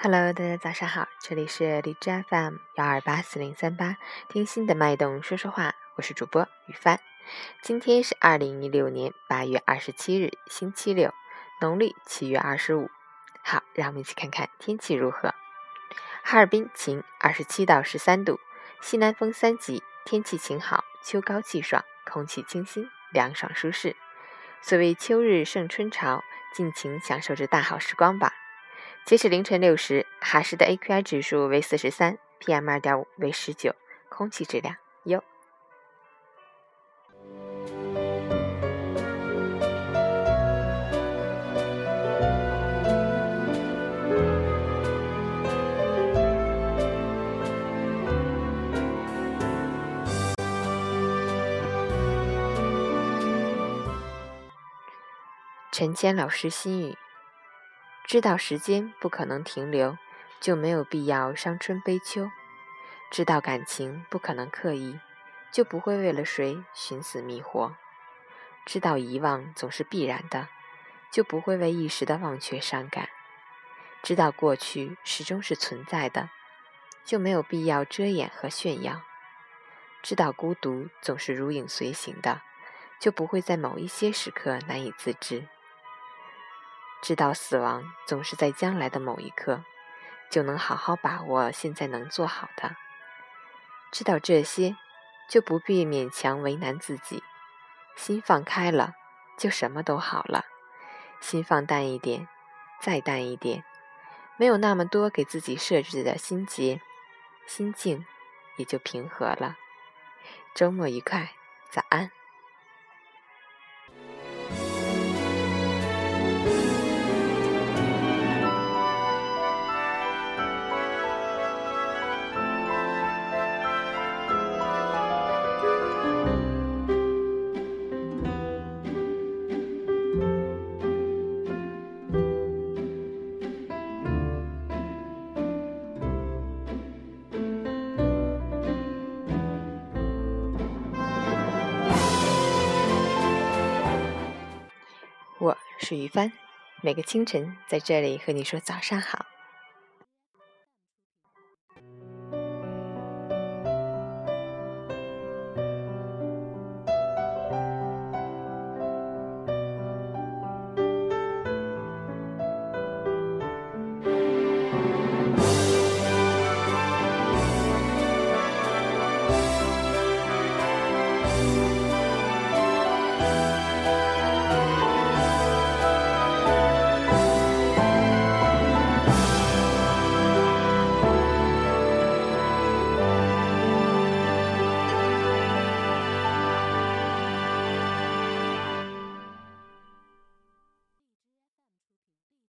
Hello，大家早上好，这里是荔枝 FM 幺二八四零三八，听心的脉动说说话，我是主播雨帆。今天是二零一六年八月二十七日，星期六，农历七月二十五。好，让我们一起看看天气如何。哈尔滨晴，二十七到十三度，西南风三级，天气晴好，秋高气爽，空气清新，凉爽舒适。所谓秋日胜春潮，尽情享受着大好时光吧。截止凌晨六时，哈市的 AQI 指数为四十三，PM 二点五为十九，空气质量优。陈坚老师心语。知道时间不可能停留，就没有必要伤春悲秋；知道感情不可能刻意，就不会为了谁寻死觅活；知道遗忘总是必然的，就不会为一时的忘却伤感；知道过去始终是存在的，就没有必要遮掩和炫耀；知道孤独总是如影随形的，就不会在某一些时刻难以自制。知道死亡总是在将来的某一刻，就能好好把握现在能做好的。知道这些，就不必勉强为难自己。心放开了，就什么都好了。心放淡一点，再淡一点，没有那么多给自己设置的心结，心境也就平和了。周末愉快，早安。我是于帆，每个清晨在这里和你说早上好。